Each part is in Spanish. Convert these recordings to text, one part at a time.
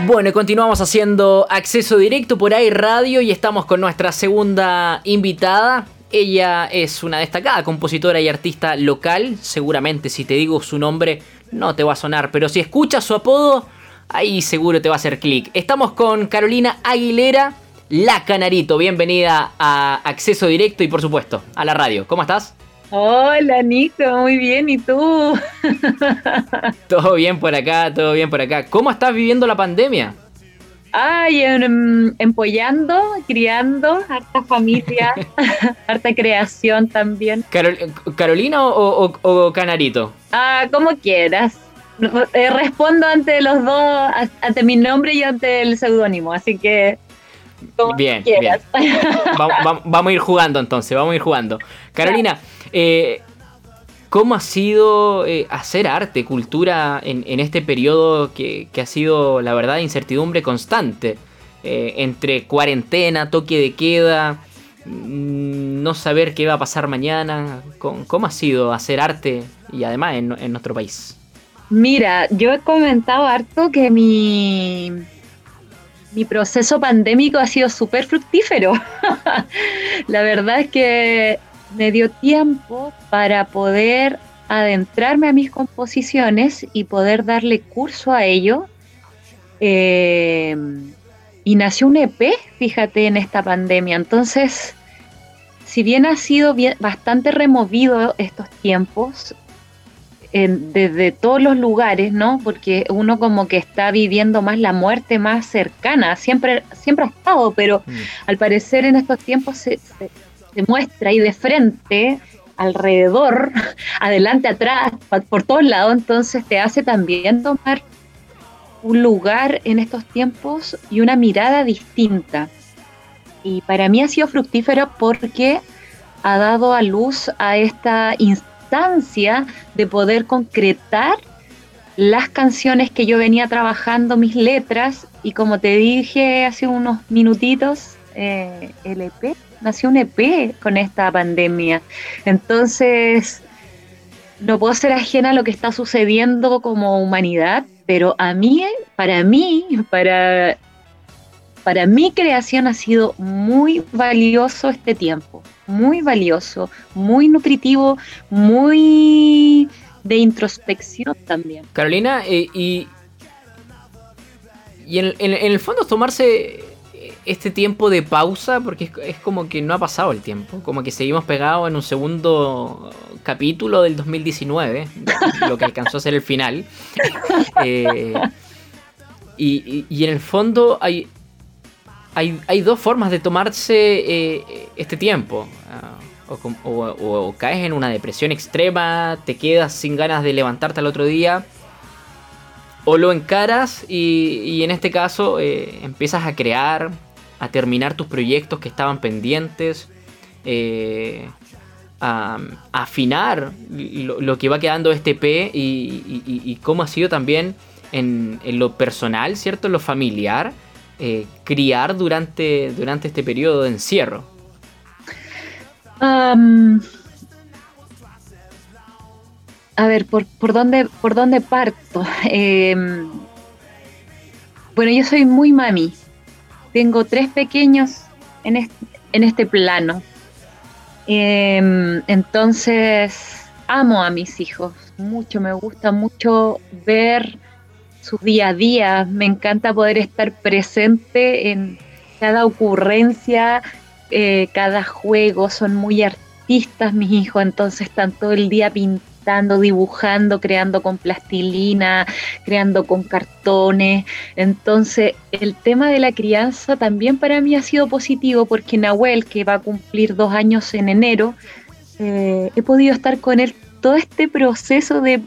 Bueno, y continuamos haciendo acceso directo por ahí radio y estamos con nuestra segunda invitada. Ella es una destacada compositora y artista local. Seguramente si te digo su nombre no te va a sonar, pero si escuchas su apodo, ahí seguro te va a hacer clic. Estamos con Carolina Aguilera, la Canarito. Bienvenida a Acceso Directo y por supuesto a la radio. ¿Cómo estás? Hola Nico, muy bien, ¿y tú? todo bien por acá, todo bien por acá. ¿Cómo estás viviendo la pandemia? Ay, em, empollando, criando, harta familia, harta creación también. ¿Carolina o, Canarito? Ah, como quieras. Eh, respondo ante los dos, ante mi nombre y ante el seudónimo, así que bien, bien. vamos, a ir jugando entonces, vamos a ir jugando. Carolina, eh, ¿cómo ha sido eh, hacer arte, cultura en, este periodo que, ha sido, la verdad, incertidumbre constante? Eh, entre cuarentena, toque de queda, mm, no saber qué va a pasar mañana. ¿Cómo, ha sido hacer arte y además en, en nuestro país? Mira, yo he comentado harto que mi, mi proceso pandémico ha sido súper fructífero. la verdad es que me dio tiempo para poder adentrarme a mis composiciones y poder darle curso a ello. Eh, y nació un EP, fíjate, en esta pandemia. Entonces, si bien ha sido bastante removido estos tiempos, desde todos los lugares, ¿no? Porque uno como que está viviendo más la muerte más cercana, siempre, siempre ha estado, pero mm. al parecer en estos tiempos se, muestra ahí de frente, alrededor, adelante, atrás, por todos lados, entonces te hace también tomar un lugar en estos tiempos y una mirada distinta. Y para mí ha sido fructífero porque ha dado a luz a esta instancia de poder concretar las canciones que yo venía trabajando, mis letras, y como te dije hace unos minutitos, eh, el EP, nació un EP con esta pandemia. Entonces, no puedo ser ajena a lo que está sucediendo como humanidad, pero a mí, para mí, para, para mi creación ha sido muy valioso este tiempo muy valioso, muy nutritivo, muy de introspección también. Carolina, eh, y, y en, el fondo tomarse este tiempo de pausa, porque es, como que no ha pasado el tiempo, como que seguimos pegados en un segundo capítulo del 2019, lo que alcanzó a ser el final. Eh, y, y, en el fondo hay, hay, dos formas de tomarse eh, este tiempo. Ah, o, caes en una depresión extrema, te quedas sin ganas de levantarte al otro día, o lo encaras y, en este caso eh, empiezas a crear, a terminar tus proyectos que estaban pendientes, eh, a, afinar lo, que va quedando este P y, cómo ha sido también en lo personal, ¿cierto? En lo familiar eh, criar durante, durante este periodo de encierro? a ver, ¿por, por, dónde, por dónde parto? Em, bueno, yo soy muy mami. Tengo tres pequeños en este, en este plano. Em, entonces, amo a mis hijos mucho. Me gusta mucho ver su día a día. Me encanta poder estar presente en cada ocurrencia, eh, cada juego. Son muy artistas mis hijos, entonces están todo el día pintando, dibujando, creando con plastilina, creando con cartones. Entonces, el tema de la crianza también para mí ha sido positivo porque Nahuel, que va a cumplir dos años en enero, eh, he podido estar con él todo este proceso de,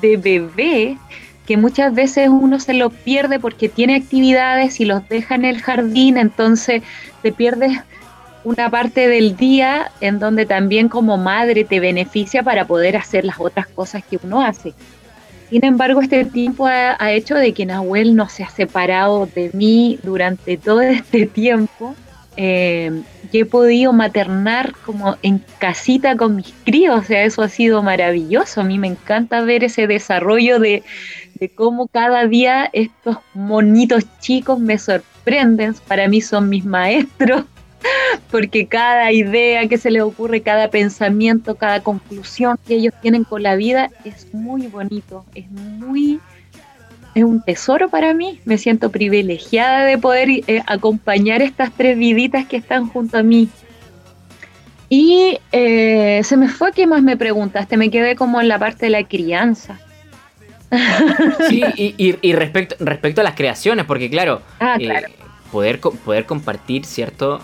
de bebé que muchas veces uno se lo pierde porque tiene actividades y los deja en el jardín, entonces te pierdes una parte del día en donde también como madre te beneficia para poder hacer las otras cosas que uno hace. Sin embargo, este tiempo ha, hecho de que Nahuel no se ha separado de mí durante todo este tiempo. Eh, he podido maternar como en casita con mis críos, o sea, eso ha sido maravilloso. A mí me encanta ver ese desarrollo de, de cómo cada día estos monitos chicos me sorprenden. Para mí son mis maestros, porque cada idea que se les ocurre, cada pensamiento, cada conclusión que ellos tienen con la vida es muy bonito, es muy es un tesoro para mí. Me siento privilegiada de poder eh, acompañar estas tres viditas que están junto a mí. Y eh, se me fue, ¿qué más me preguntaste? Me quedé como en la parte de la crianza. Sí, y, respecto, respecto a las creaciones, porque claro, ah, eh, poder, poder compartir, ¿cierto?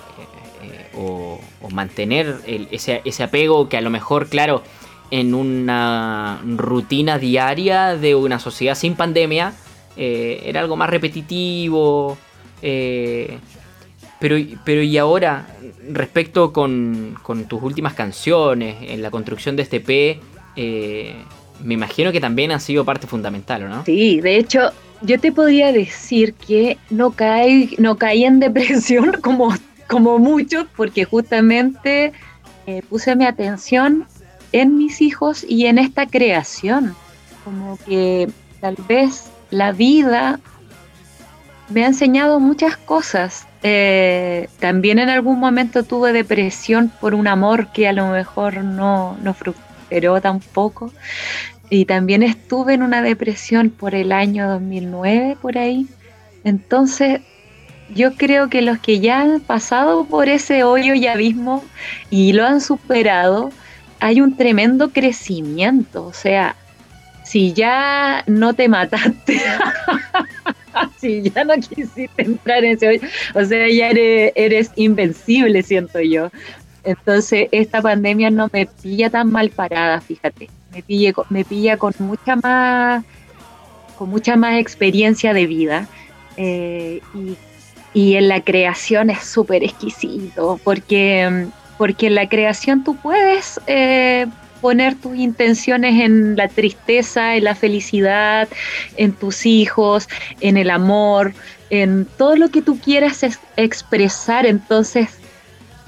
o, mantener ese, ese apego que a lo mejor, claro, en una rutina diaria de una sociedad sin pandemia, eh, era algo más repetitivo. Eh, pero, pero y ahora, respecto con, tus últimas canciones, en la construcción de este P, eh, me imagino que también han sido parte fundamental, ¿no? Sí, de hecho, yo te podría decir que no caí, no caí en depresión como, como muchos, porque justamente puse mi atención en mis hijos y en esta creación. Como que tal vez la vida me ha enseñado muchas cosas. Eh, también en algún momento tuve depresión por un amor que a lo mejor no, no prosperó tampoco. Y también estuve en una depresión por el año 2009, por ahí. Entonces, yo creo que los que ya han pasado por ese hoyo y abismo y lo han superado, hay un tremendo crecimiento, o sea, si ya no te mataste, si ya no quisiste entrar en ese hoyo, o sea, ya eres, invencible, siento yo. Entonces, esta pandemia no me pilla tan mal parada, fíjate. Me, pilla, me pilla con mucha más con mucha más experiencia de vida eh, y, y en la creación es súper exquisito porque porque en la creación tú puedes eh, poner tus intenciones en la tristeza, en la felicidad, en tus hijos, en el amor, en todo lo que tú quieras expresar. Entonces,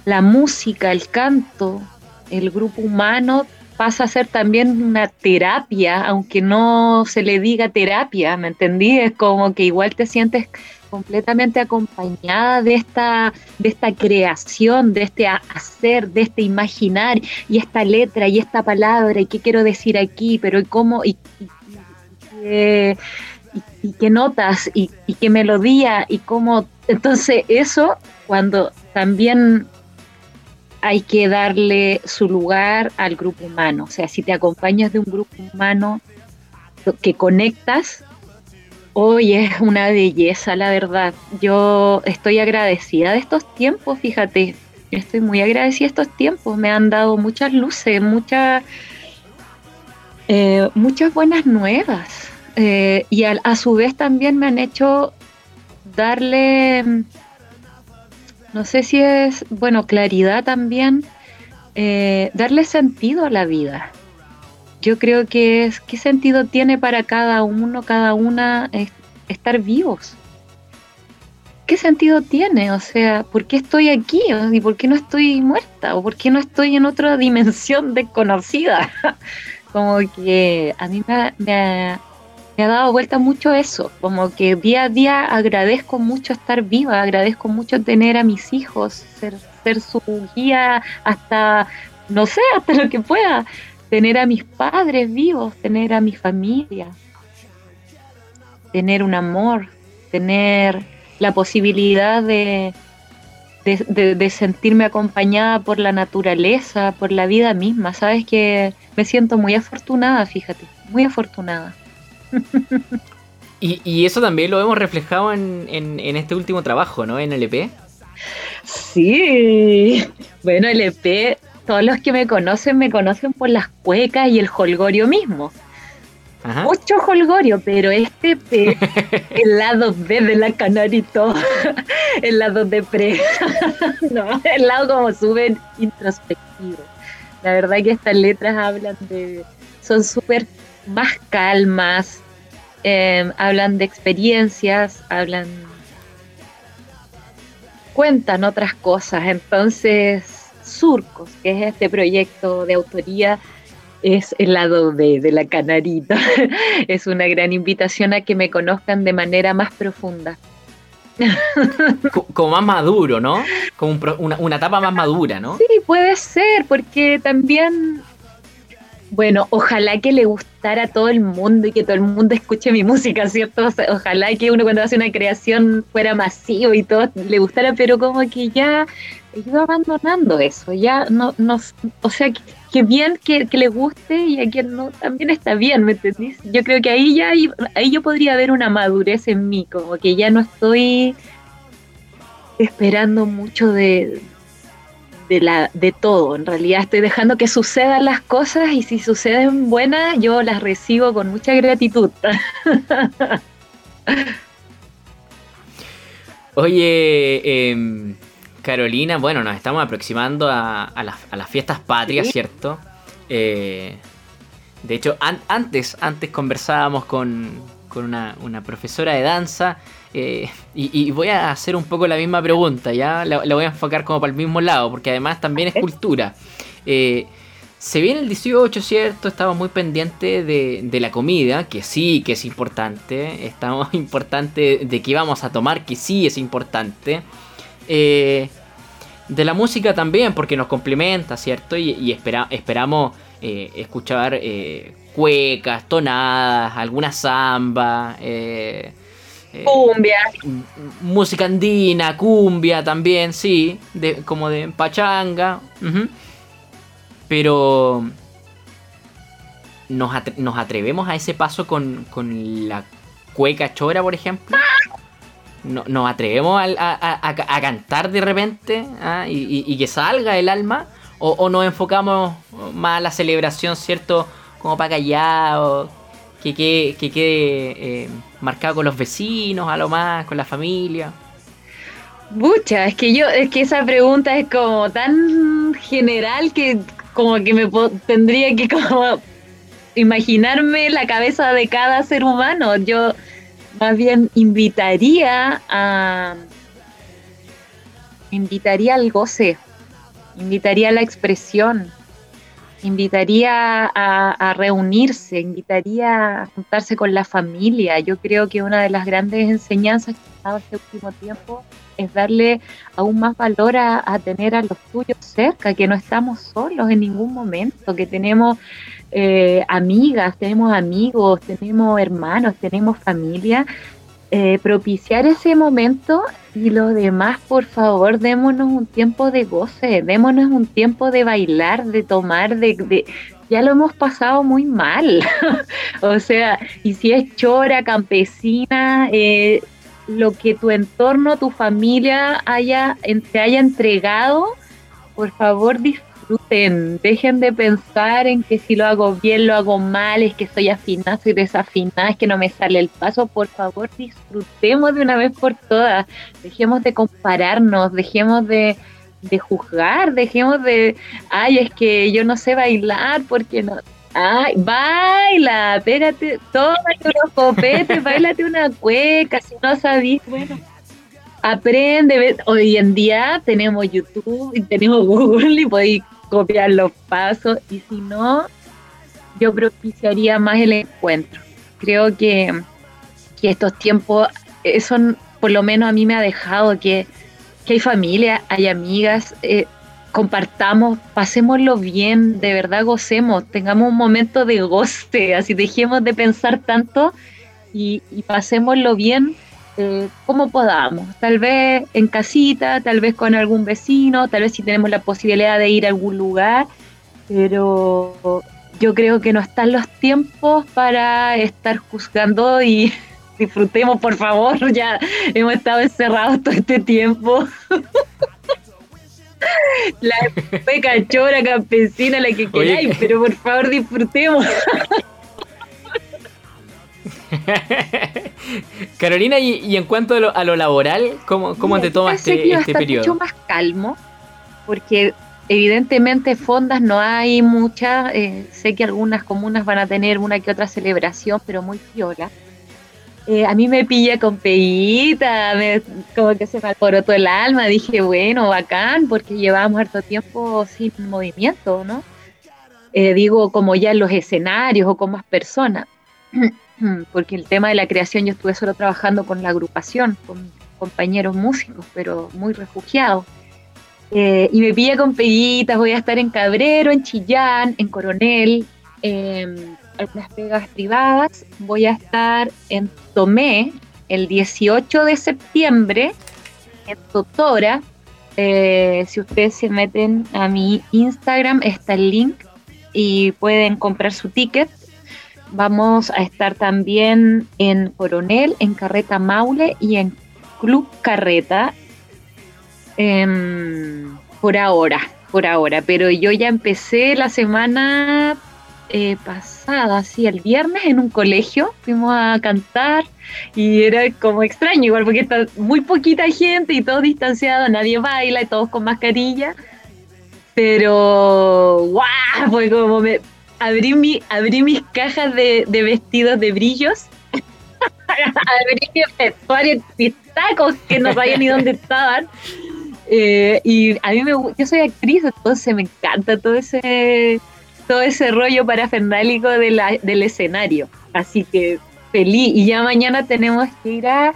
la música, el canto, el grupo humano pasa a ser también una terapia, aunque no se le diga terapia, ¿me entendí? Es como que igual te sientes completamente acompañada de esta, de esta creación, de este hacer, de este imaginar, y esta letra, y esta palabra, y qué quiero decir aquí, pero y cómo, y, qué notas, y, qué melodía, y cómo. Entonces, eso, cuando también hay que darle su lugar al grupo humano. O sea, si te acompañas de un grupo humano que conectas, Hoy es una belleza, la verdad. Yo estoy agradecida de estos tiempos, fíjate. Estoy muy agradecida de estos tiempos. Me han dado muchas luces, muchas, eh, muchas buenas nuevas. Eh, y a, su vez también me han hecho darle, no sé si es, bueno, claridad también, eh, darle sentido a la vida yo creo que es qué sentido tiene para cada uno, cada una estar vivos. ¿Qué sentido tiene? O sea, ¿por qué estoy aquí? ¿Y por qué no estoy muerta? ¿O por qué no estoy en otra dimensión desconocida? Como que a mí me, me, ha dado vuelta mucho eso. Como que día a día agradezco mucho estar viva, agradezco mucho tener a mis hijos, ser, su guía hasta, no sé, hasta lo que pueda tener a mis padres vivos, tener a mi familia, tener un amor, tener la posibilidad de, sentirme acompañada por la naturaleza, por la vida misma. Sabes que me siento muy afortunada, fíjate, muy afortunada. Y, eso también lo hemos reflejado en, en, en, este último trabajo, ¿no? En LP. Sí, bueno, LP todos los que me conocen me conocen por las cuecas y el holgorio mismo. Mucho holgorio, pero este el lado B de la canarito, el lado de pre, no, el lado como súper introspectivo. La verdad que estas letras hablan de, son súper más calmas, em, hablan de experiencias, hablan, cuentan otras cosas, entonces Surcos, que es este proyecto de autoría, es el lado B de la canarita. es una gran invitación a que me conozcan de manera más profunda. Como más maduro, ¿no? Como una, una etapa más madura, ¿no? Sí, puede ser, porque también bueno, ojalá que le gustara a todo el mundo y que todo el mundo escuche mi música, ¿cierto? ojalá que uno cuando hace una creación fuera masivo y todo le gustara, pero como que ya ido abandonando eso, ya no, no o sea, que, bien que, le guste y a quien no también está bien, ¿me entendís? Yo creo que ahí ya ahí yo podría ver una madurez en mí, como que ya no estoy esperando mucho de, de, la, de todo. En realidad estoy dejando que sucedan las cosas y si suceden buenas, yo las recibo con mucha gratitud. Oye, em, Carolina, bueno, nos estamos aproximando a, las, fiestas patrias, ¿cierto? Eh, de hecho, antes, antes conversábamos con, con una, una profesora de danza eh, y, voy a hacer un poco la misma pregunta, ya la, voy a enfocar como para el mismo lado, porque además también es cultura. Eh, se viene el 18, ¿cierto? Estamos muy pendientes de, la comida, que sí, que es importante. Estamos importantes de qué vamos a tomar, que sí es importante. Eh, de la música también, porque nos complementa, ¿cierto? Y, esperamos escuchar cuecas, tonadas, alguna samba. Eh, cumbia. Música andina, cumbia también, sí. De, como de pachanga. Pero. Nos, atrevemos a ese paso con, la cueca chora, por ejemplo? No, ¿Nos atrevemos a, cantar de repente ah, y, que salga el alma? ¿O, nos enfocamos más a la celebración, cierto? Como para callar o que quede, que quede eh, marcado con los vecinos, a lo más, con la familia? Mucha, es que yo, es que esa pregunta es como tan general que como que me tendría que como imaginarme la cabeza de cada ser humano. Yo más bien invitaría a invitaría al goce, invitaría a la expresión, invitaría a, reunirse, invitaría a juntarse con la familia. Yo creo que una de las grandes enseñanzas que he dado este último tiempo es darle aún más valor a, tener a los tuyos cerca, que no estamos solos en ningún momento, que tenemos eh, amigas, tenemos amigos, tenemos hermanos, tenemos familia eh, propiciar ese momento y lo demás, por favor, démonos un tiempo de goce, démonos un tiempo de bailar, de tomar, de, ya lo hemos pasado muy mal. o sea, y si es chora, campesina, eh, lo que tu entorno, tu familia haya, te haya entregado, por favor disfruta dejen de pensar en que si lo hago bien, lo hago mal, es que soy afinada, soy desafinada, es que no me sale el paso, por favor disfrutemos de una vez por todas, dejemos de compararnos, dejemos de, juzgar, dejemos de, ay, es que yo no sé bailar porque no, Ay, baila, espérate, tómate unos copetes, bailate una cueca, si no sabís, bueno, aprende. Hoy en día tenemos YouTube y tenemos Google y podéis copiar los pasos y si no, yo propiciaría más el encuentro. Creo que, estos tiempos, eso por lo menos a mí me ha dejado que, hay familia, hay amigas, eh, compartamos, pasémoslo bien, de verdad gocemos, tengamos un momento de goce, así dejemos de pensar tanto y, y pasémoslo bien eh, como podamos, tal vez en casita, tal vez con algún vecino, tal vez si tenemos la posibilidad de ir a algún lugar, pero yo creo que no están los tiempos para estar juzgando y disfrutemos, por favor, ya hemos estado encerrados todo este tiempo. la pecachora campesina, la que queráis, pero por favor disfrutemos. Carolina, y, en cuanto a lo, laboral, ¿cómo, cómo te tomas este, este periodo? mucho más calmo, porque evidentemente fondas no hay muchas. Eh, sé que algunas comunas van a tener una que otra celebración, pero muy fiola. Eh, a mí me pilla con peguita, como que se me alborotó el alma. Dije, bueno, bacán, porque llevábamos harto tiempo sin movimiento, ¿no? eh, digo como ya en los escenarios o con más personas, porque el tema de la creación yo estuve solo trabajando con la agrupación, con compañeros músicos, pero muy refugiados. Eh, y me pilla con peguitas, voy a estar en Cabrero, en Chillán, en Coronel, en algunas pegas privadas, voy a estar en Tomé el 18 de septiembre, en Totora, eh, si ustedes se meten a mi Instagram, está el link y pueden comprar su ticket. Vamos a estar también en Coronel, en Carreta Maule y en Club Carreta. Em, por ahora, por ahora. Pero yo ya empecé la semana eh, pasada, sí, el viernes en un colegio, fuimos a cantar y era como extraño, igual porque está muy poquita gente y todo distanciado, nadie baila y todos con mascarilla. Pero, ¡guau! Fue como me abrí, mi, abrí mis cajas de, vestidos de brillos, abrí mi vestuario mis tacos que no sabía ni dónde estaban. Eh, y a mí me yo soy actriz, entonces me encanta todo ese todo ese rollo parafernalico de la, del escenario. Así que feliz. Y ya mañana tenemos que ir a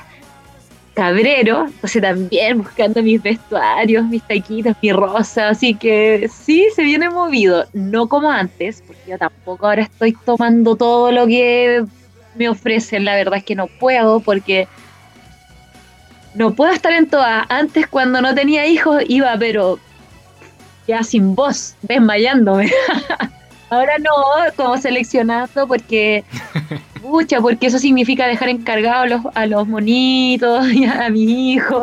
Cabrero, entonces también buscando mis vestuarios, mis taquitos, mi rosa. Así que sí, se viene movido. No como antes, porque yo tampoco ahora estoy tomando todo lo que me ofrecen. La verdad es que no puedo porque no puedo estar en todas. Antes cuando no tenía hijos iba, pero ya sin voz, desmayándome. Ahora no, como seleccionando porque, pucha, porque eso significa dejar encargados a los, monitos y a, mi hijo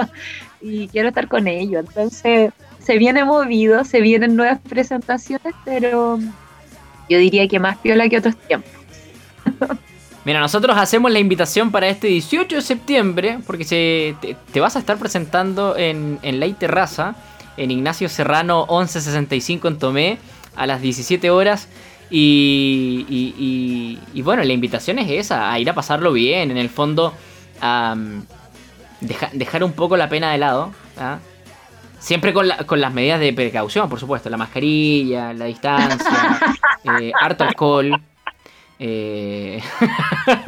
y quiero estar con ellos. Entonces, se viene movido, se vienen nuevas presentaciones, pero yo diría que más piola que otros tiempos. Mira, nosotros hacemos la invitación para este 18 de septiembre, porque se, te, vas a estar presentando en, en La Terraza, en Ignacio Serrano 1165 en Tomé a las 17 horas. Y, y, bueno, la invitación es esa, a ir a pasarlo bien, en el fondo, a dejar un poco la pena de lado. ¿ah? Siempre con, con, las medidas de precaución, por supuesto, la mascarilla, la distancia, eh, harto alcohol. Eh,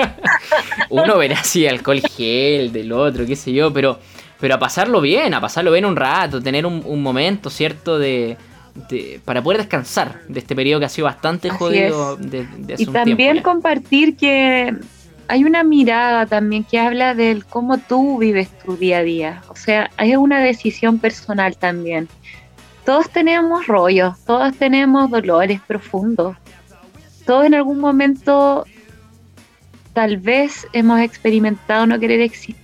uno verá si alcohol gel del otro, qué sé yo, pero, pero a pasarlo bien, a pasarlo bien un rato, tener un momento, ¿cierto? De, para poder descansar de este periodo que ha sido bastante jodido de, Y también compartir que hay una mirada también que habla del cómo tú vives tu día a día. O sea, hay una decisión personal también. Todos tenemos rollos, todos tenemos dolores profundos. Todos en algún momento tal vez hemos experimentado no querer existir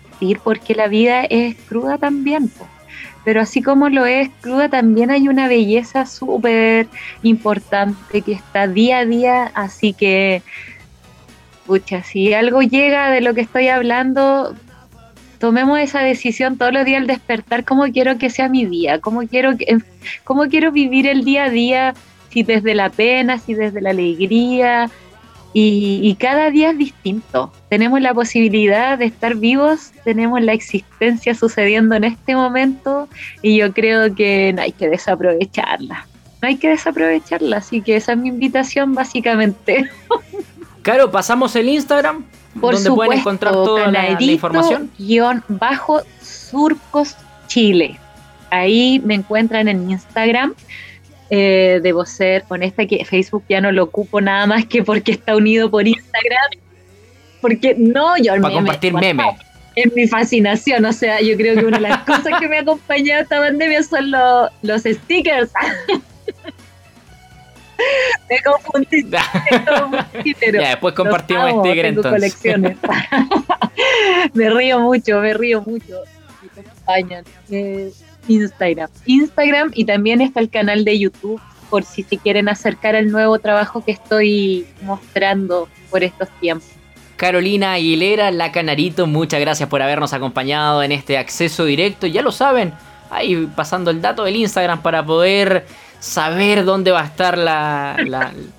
porque la vida es cruda también pero así como lo es cruda, también hay una belleza súper importante que está día a día, así que, pucha, si algo llega de lo que estoy hablando, tomemos esa decisión todos los días al despertar, cómo quiero que sea mi día, cómo quiero, cómo quiero vivir el día a día, si desde la pena, si desde la alegría, y, cada día es distinto. Tenemos la posibilidad de estar vivos, tenemos la existencia sucediendo en este momento y yo creo que no hay que desaprovecharla. No hay que desaprovecharla, así que esa es mi invitación básicamente. Claro, pasamos el Instagram, Por donde pueden encontrar toda la, la información. Guión bajo Surcos Chile. Ahí me encuentran en Instagram eh, debo ser honesta que Facebook ya no lo ocupo nada más que porque está unido por Instagram. Porque no, yo Para compartir memes. Es mi fascinación, o sea, yo creo que una de las cosas que me ha acompañado esta pandemia son los stickers. me confundí. ya, después compartimos stickers entonces. Colecciones. me río mucho, me río mucho. Me acompañan. Eh, Instagram. Instagram y también está el canal de YouTube por si se quieren acercar al nuevo trabajo que estoy mostrando por estos tiempos. Carolina Aguilera, la Canarito, muchas gracias por habernos acompañado en este acceso directo. Ya lo saben, ahí pasando el dato del Instagram para poder saber dónde va a estar la,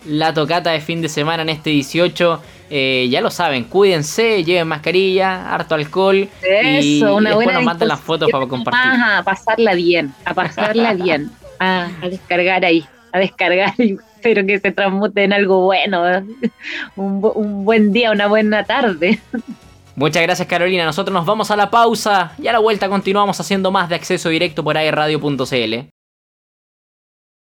la, tocata de fin de semana en este 18. Eh, ya lo saben, cuídense, lleven mascarilla, harto alcohol. y una después nos mandan las fotos para compartir. a pasarla bien, a pasarla bien, a, descargar ahí, a descargar espero que se transmute en algo bueno, un, un buen día, una buena tarde. Muchas gracias Carolina, nosotros nos vamos a la pausa y a la vuelta continuamos haciendo más de acceso directo por airradio.cl.